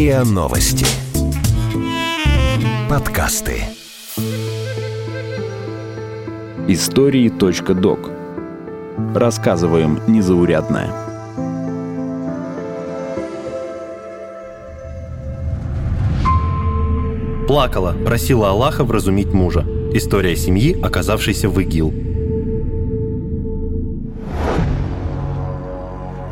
РИА Новости. Подкасты. Истории.док. Рассказываем незаурядное. Плакала, просила Аллаха вразумить мужа. История семьи, оказавшейся в ИГИЛ.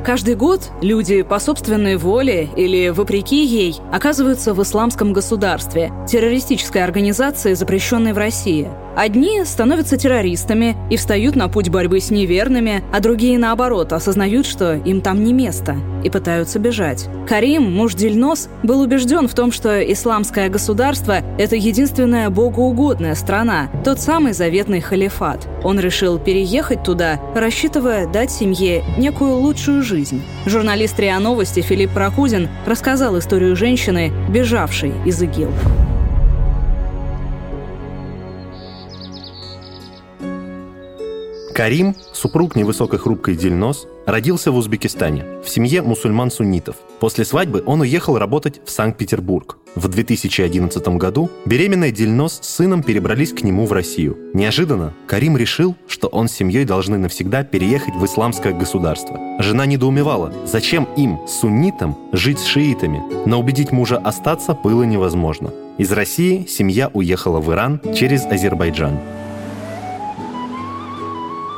Каждый год люди по собственной воле или вопреки ей оказываются в исламском государстве, террористической организации, запрещенной в России – Одни становятся террористами и встают на путь борьбы с неверными, а другие, наоборот, осознают, что им там не место и пытаются бежать. Карим, муж Дильнос, был убежден в том, что исламское государство – это единственная богоугодная страна, тот самый заветный халифат. Он решил переехать туда, рассчитывая дать семье некую лучшую жизнь. Журналист РИА Новости Филипп Прокудин рассказал историю женщины, бежавшей из ИГИЛ. Карим, супруг невысокой хрупкой Дильнос, родился в Узбекистане, в семье мусульман-суннитов. После свадьбы он уехал работать в Санкт-Петербург. В 2011 году беременная Дильнос с сыном перебрались к нему в Россию. Неожиданно Карим решил, что он с семьей должны навсегда переехать в исламское государство. Жена недоумевала, зачем им, суннитам, жить с шиитами, но убедить мужа остаться было невозможно. Из России семья уехала в Иран через Азербайджан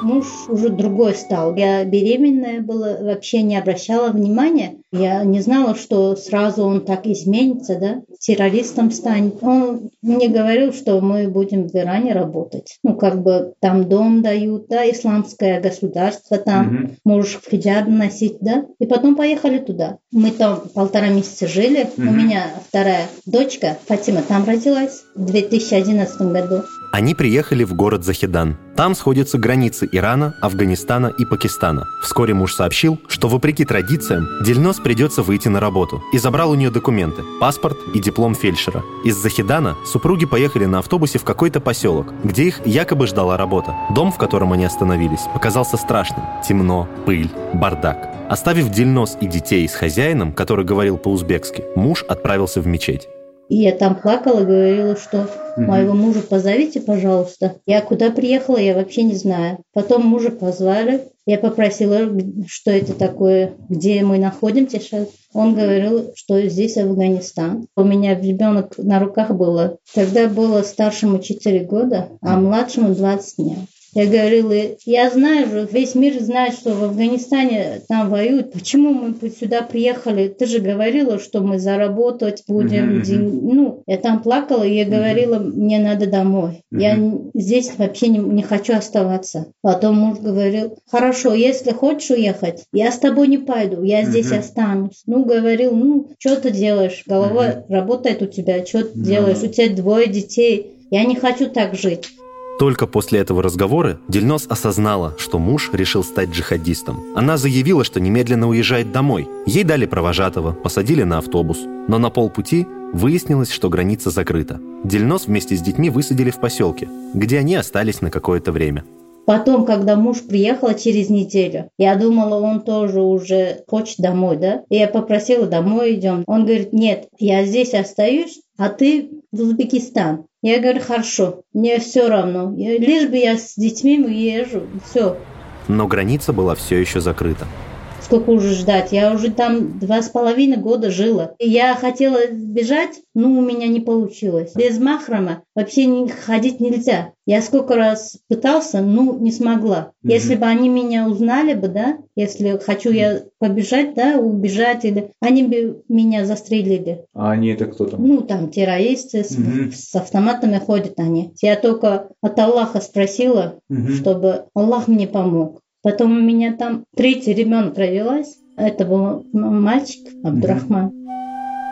муж уже другой стал. Я беременная была, вообще не обращала внимания. Я не знала, что сразу он так изменится, да, террористом станет. Он мне говорил, что мы будем в Иране работать. Ну, как бы там дом дают, да, исламское государство, там угу. можешь хиджаб носить, да. И потом поехали туда. Мы там полтора месяца жили. Угу. У меня вторая дочка, Фатима, там родилась в 2011 году. Они приехали в город Захидан. Там сходятся границы Ирана, Афганистана и Пакистана. Вскоре муж сообщил, что вопреки традициям Дельнос придется выйти на работу и забрал у нее документы, паспорт и диплом фельдшера. Из Захидана супруги поехали на автобусе в какой-то поселок, где их якобы ждала работа. Дом, в котором они остановились, показался страшным. Темно, пыль, бардак. Оставив Дельнос и детей с хозяином, который говорил по-узбекски, муж отправился в мечеть. И я там плакала, говорила, что моего мужа позовите, пожалуйста. Я куда приехала, я вообще не знаю. Потом мужа позвали. Я попросила, что это такое, где мы находимся сейчас. Он говорил, что здесь Афганистан. У меня ребенок на руках было. Тогда было старшему 4 года, а младшему 20 дней. Я говорила, я знаю весь мир знает, что в Афганистане там воюют. Почему мы сюда приехали? Ты же говорила, что мы заработать будем. Mm-hmm. Ну, я там плакала, и я говорила, mm-hmm. мне надо домой. Mm-hmm. Я здесь вообще не, не хочу оставаться. Потом муж говорил, хорошо, если хочешь уехать, я с тобой не пойду, я здесь mm-hmm. останусь. Ну, говорил, ну, что ты делаешь? Голова mm-hmm. работает у тебя, что ты mm-hmm. делаешь? У тебя двое детей. Я не хочу так жить. Только после этого разговора Дельнос осознала, что муж решил стать джихадистом. Она заявила, что немедленно уезжает домой. Ей дали провожатого, посадили на автобус. Но на полпути выяснилось, что граница закрыта. Дельнос вместе с детьми высадили в поселке, где они остались на какое-то время. Потом, когда муж приехал через неделю, я думала, он тоже уже хочет домой, да? И я попросила, домой идем. Он говорит, нет, я здесь остаюсь, а ты в Узбекистан. Я говорю, хорошо, мне все равно. Лишь бы я с детьми езжу, все. Но граница была все еще закрыта сколько уже ждать. Я уже там два с половиной года жила. Я хотела бежать, но у меня не получилось. Без махрама вообще не, ходить нельзя. Я сколько раз пытался, ну, не смогла. Mm-hmm. Если бы они меня узнали бы, да, если хочу я побежать, да, убежать, или они бы меня застрелили. А они это кто там? Ну, там террористы mm-hmm. с, с автоматами ходят они. Я только от Аллаха спросила, mm-hmm. чтобы Аллах мне помог. Потом у меня там третий ребенок родилась. Это был мальчик Абдурахман.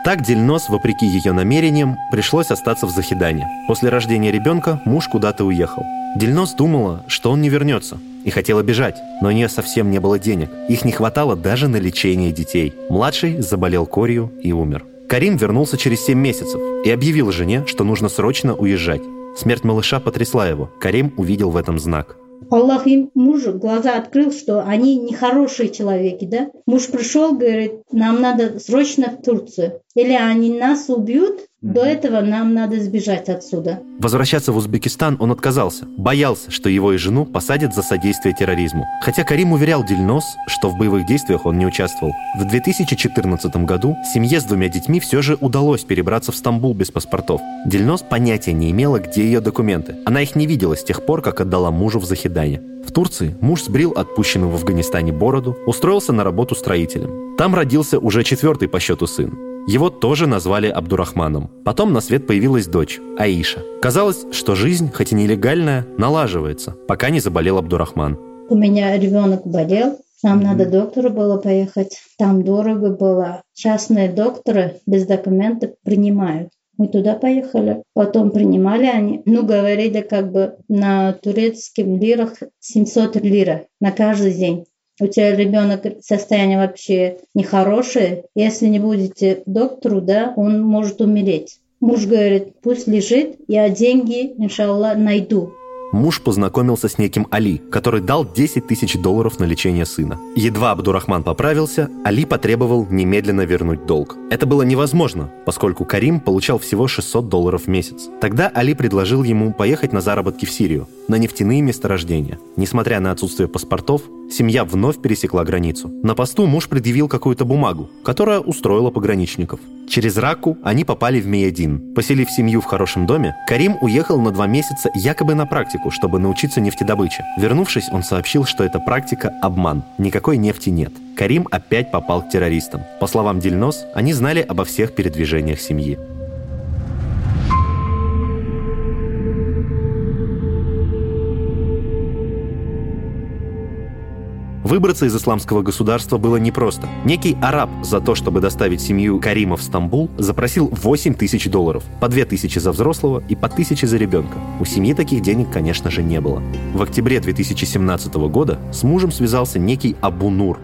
Так Дельнос, вопреки ее намерениям, пришлось остаться в Захидане. После рождения ребенка муж куда-то уехал. Дельнос думала, что он не вернется, и хотела бежать, но у нее совсем не было денег. Их не хватало даже на лечение детей. Младший заболел корью и умер. Карим вернулся через 7 месяцев и объявил жене, что нужно срочно уезжать. Смерть малыша потрясла его. Карим увидел в этом знак. Аллах им мужу глаза открыл, что они нехорошие человеки, да? Муж пришел, говорит, нам надо срочно в Турцию. Или они нас убьют, до этого нам надо сбежать отсюда. Возвращаться в Узбекистан он отказался. Боялся, что его и жену посадят за содействие терроризму. Хотя Карим уверял Дельнос, что в боевых действиях он не участвовал. В 2014 году семье с двумя детьми все же удалось перебраться в Стамбул без паспортов. Дельнос понятия не имела, где ее документы. Она их не видела с тех пор, как отдала мужу в захидание. В Турции муж сбрил отпущенную в Афганистане бороду, устроился на работу строителем. Там родился уже четвертый по счету сын. Его тоже назвали Абдурахманом. Потом на свет появилась дочь, Аиша. Казалось, что жизнь, хоть и нелегальная, налаживается, пока не заболел Абдурахман. У меня ребенок болел, нам надо к доктору было поехать. Там дорого было. Частные докторы без документов принимают. Мы туда поехали. Потом принимали они. Ну, говорили как бы на турецких лирах 700 лира на каждый день у тебя ребенок состояние вообще нехорошее, если не будете доктору, да, он может умереть. Муж говорит, пусть лежит, я деньги, иншаллах, найду. Муж познакомился с неким Али, который дал 10 тысяч долларов на лечение сына. Едва Абдурахман поправился, Али потребовал немедленно вернуть долг. Это было невозможно, поскольку Карим получал всего 600 долларов в месяц. Тогда Али предложил ему поехать на заработки в Сирию, на нефтяные месторождения. Несмотря на отсутствие паспортов, Семья вновь пересекла границу. На посту муж предъявил какую-то бумагу, которая устроила пограничников. Через Раку они попали в Миядин. Поселив семью в хорошем доме, Карим уехал на два месяца якобы на практику, чтобы научиться нефтедобыче. Вернувшись, он сообщил, что эта практика – обман. Никакой нефти нет. Карим опять попал к террористам. По словам Дельнос, они знали обо всех передвижениях семьи. Выбраться из исламского государства было непросто. Некий араб за то, чтобы доставить семью Карима в Стамбул, запросил 8 тысяч долларов. По 2 тысячи за взрослого и по 1000 за ребенка. У семьи таких денег, конечно же, не было. В октябре 2017 года с мужем связался некий Абу Нур,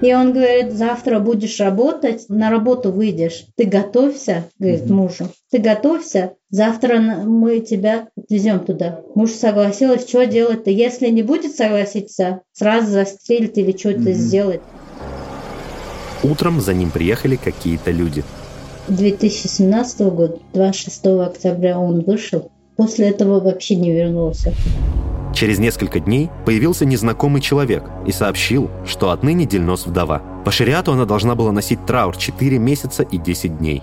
и он говорит, завтра будешь работать, на работу выйдешь. Ты готовься, говорит mm-hmm. мужу. Ты готовься, завтра мы тебя отвезем туда. Муж согласилась, что делать-то? Если не будет согласиться, сразу застрелить или что-то mm-hmm. сделать. Утром за ним приехали какие-то люди. 2017 года, 26 октября он вышел. После этого вообще не вернулся. Через несколько дней появился незнакомый человек и сообщил, что отныне Дельнос вдова. По шариату она должна была носить траур 4 месяца и 10 дней.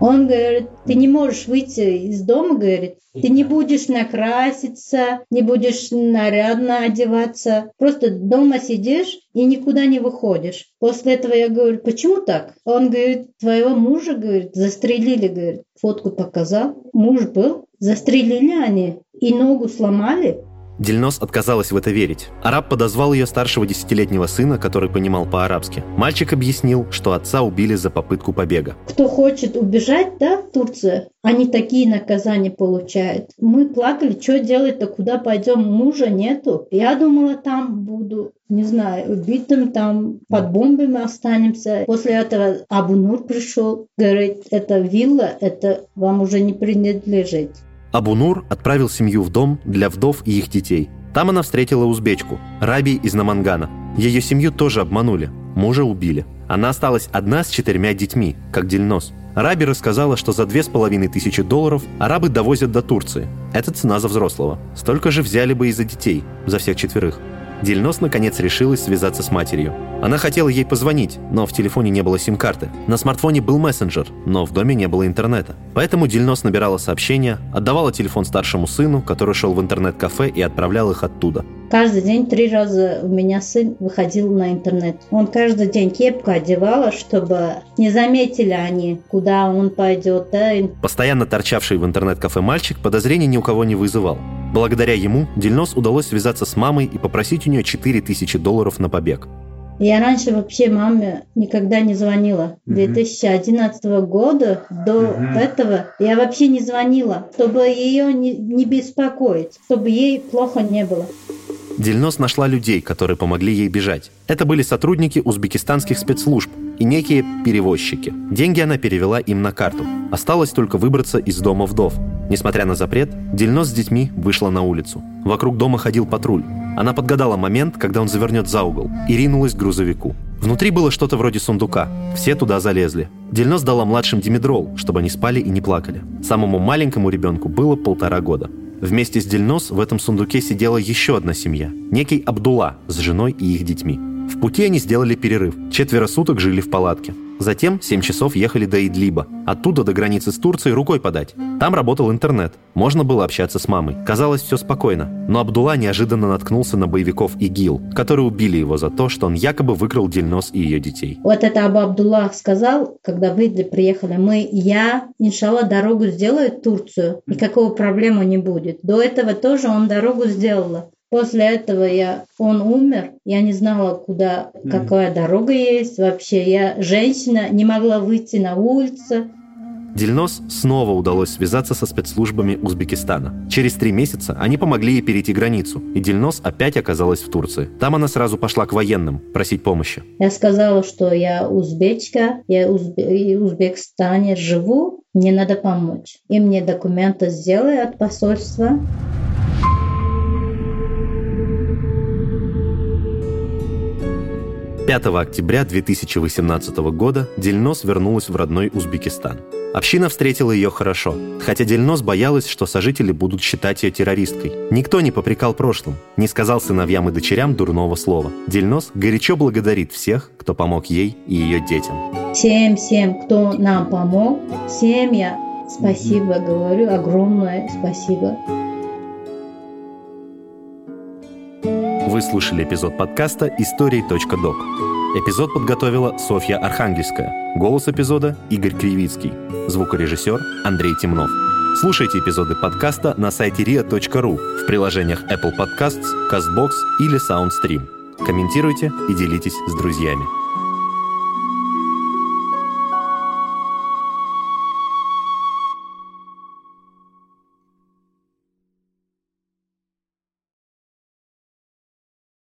Он говорит, ты не можешь выйти из дома, говорит, ты не будешь накраситься, не будешь нарядно одеваться, просто дома сидишь и никуда не выходишь. После этого я говорю, почему так? Он говорит, твоего мужа, говорит, застрелили, говорит, фотку показал. Муж был, застрелили они и ногу сломали, Дельнос отказалась в это верить. Араб подозвал ее старшего десятилетнего сына, который понимал по-арабски. Мальчик объяснил, что отца убили за попытку побега. Кто хочет убежать, да, в Турцию, они такие наказания получают. Мы плакали, что делать-то, куда пойдем, мужа нету. Я думала, там буду не знаю, убитым там, под бомбами останемся. После этого Абунур пришел, говорит, это вилла, это вам уже не принадлежит. Абунур отправил семью в дом для вдов и их детей. Там она встретила узбечку, Раби из Намангана. Ее семью тоже обманули, мужа убили. Она осталась одна с четырьмя детьми, как Дельнос. Раби рассказала, что за две с половиной тысячи долларов арабы довозят до Турции. Это цена за взрослого. Столько же взяли бы и за детей, за всех четверых. Дельнос наконец решилась связаться с матерью. Она хотела ей позвонить, но в телефоне не было сим-карты. На смартфоне был мессенджер, но в доме не было интернета. Поэтому Дельнос набирала сообщения, отдавала телефон старшему сыну, который шел в интернет-кафе и отправлял их оттуда. Каждый день три раза у меня сын выходил на интернет. Он каждый день кепку одевала, чтобы не заметили они, куда он пойдет. Да? Постоянно торчавший в интернет-кафе мальчик подозрений ни у кого не вызывал. Благодаря ему Дельнос удалось связаться с мамой и попросить у нее 4000 долларов на побег. Я раньше вообще маме никогда не звонила. 2011 года до этого я вообще не звонила, чтобы ее не, не беспокоить, чтобы ей плохо не было. Дельнос нашла людей, которые помогли ей бежать. Это были сотрудники узбекистанских спецслужб и некие перевозчики. Деньги она перевела им на карту. Осталось только выбраться из дома вдов. Несмотря на запрет, Дельнос с детьми вышла на улицу. Вокруг дома ходил патруль. Она подгадала момент, когда он завернет за угол, и ринулась к грузовику. Внутри было что-то вроде сундука. Все туда залезли. Дельнос дала младшим димедрол, чтобы они спали и не плакали. Самому маленькому ребенку было полтора года. Вместе с Дельнос в этом сундуке сидела еще одна семья. Некий Абдула с женой и их детьми. В пути они сделали перерыв. Четверо суток жили в палатке. Затем 7 часов ехали до Идлиба. Оттуда до границы с Турцией рукой подать. Там работал интернет. Можно было общаться с мамой. Казалось, все спокойно. Но Абдулла неожиданно наткнулся на боевиков ИГИЛ, которые убили его за то, что он якобы выкрал Дельнос и ее детей. Вот это Абу Абдуллах сказал, когда вы приехали, мы, я, иншалла, дорогу сделаю в Турцию, никакого проблемы не будет. До этого тоже он дорогу сделала. После этого я, он умер, я не знала, куда, какая дорога есть вообще. Я женщина, не могла выйти на улицу. Дельнос снова удалось связаться со спецслужбами Узбекистана. Через три месяца они помогли ей перейти границу, и Дельнос опять оказалась в Турции. Там она сразу пошла к военным просить помощи. Я сказала, что я узбечка, я в Узбекистане живу, мне надо помочь. И мне документы сделали от посольства. 5 октября 2018 года Дельнос вернулась в родной Узбекистан. Община встретила ее хорошо, хотя Дельнос боялась, что сожители будут считать ее террористкой. Никто не попрекал прошлым, не сказал сыновьям и дочерям дурного слова. Дельнос горячо благодарит всех, кто помог ей и ее детям. Всем-всем, кто нам помог, всем я спасибо говорю, огромное спасибо. Вы слушали эпизод подкаста «Истории.док». Эпизод подготовила Софья Архангельская. Голос эпизода – Игорь Кривицкий. Звукорежиссер – Андрей Темнов. Слушайте эпизоды подкаста на сайте ria.ru в приложениях Apple Podcasts, CastBox или SoundStream. Комментируйте и делитесь с друзьями.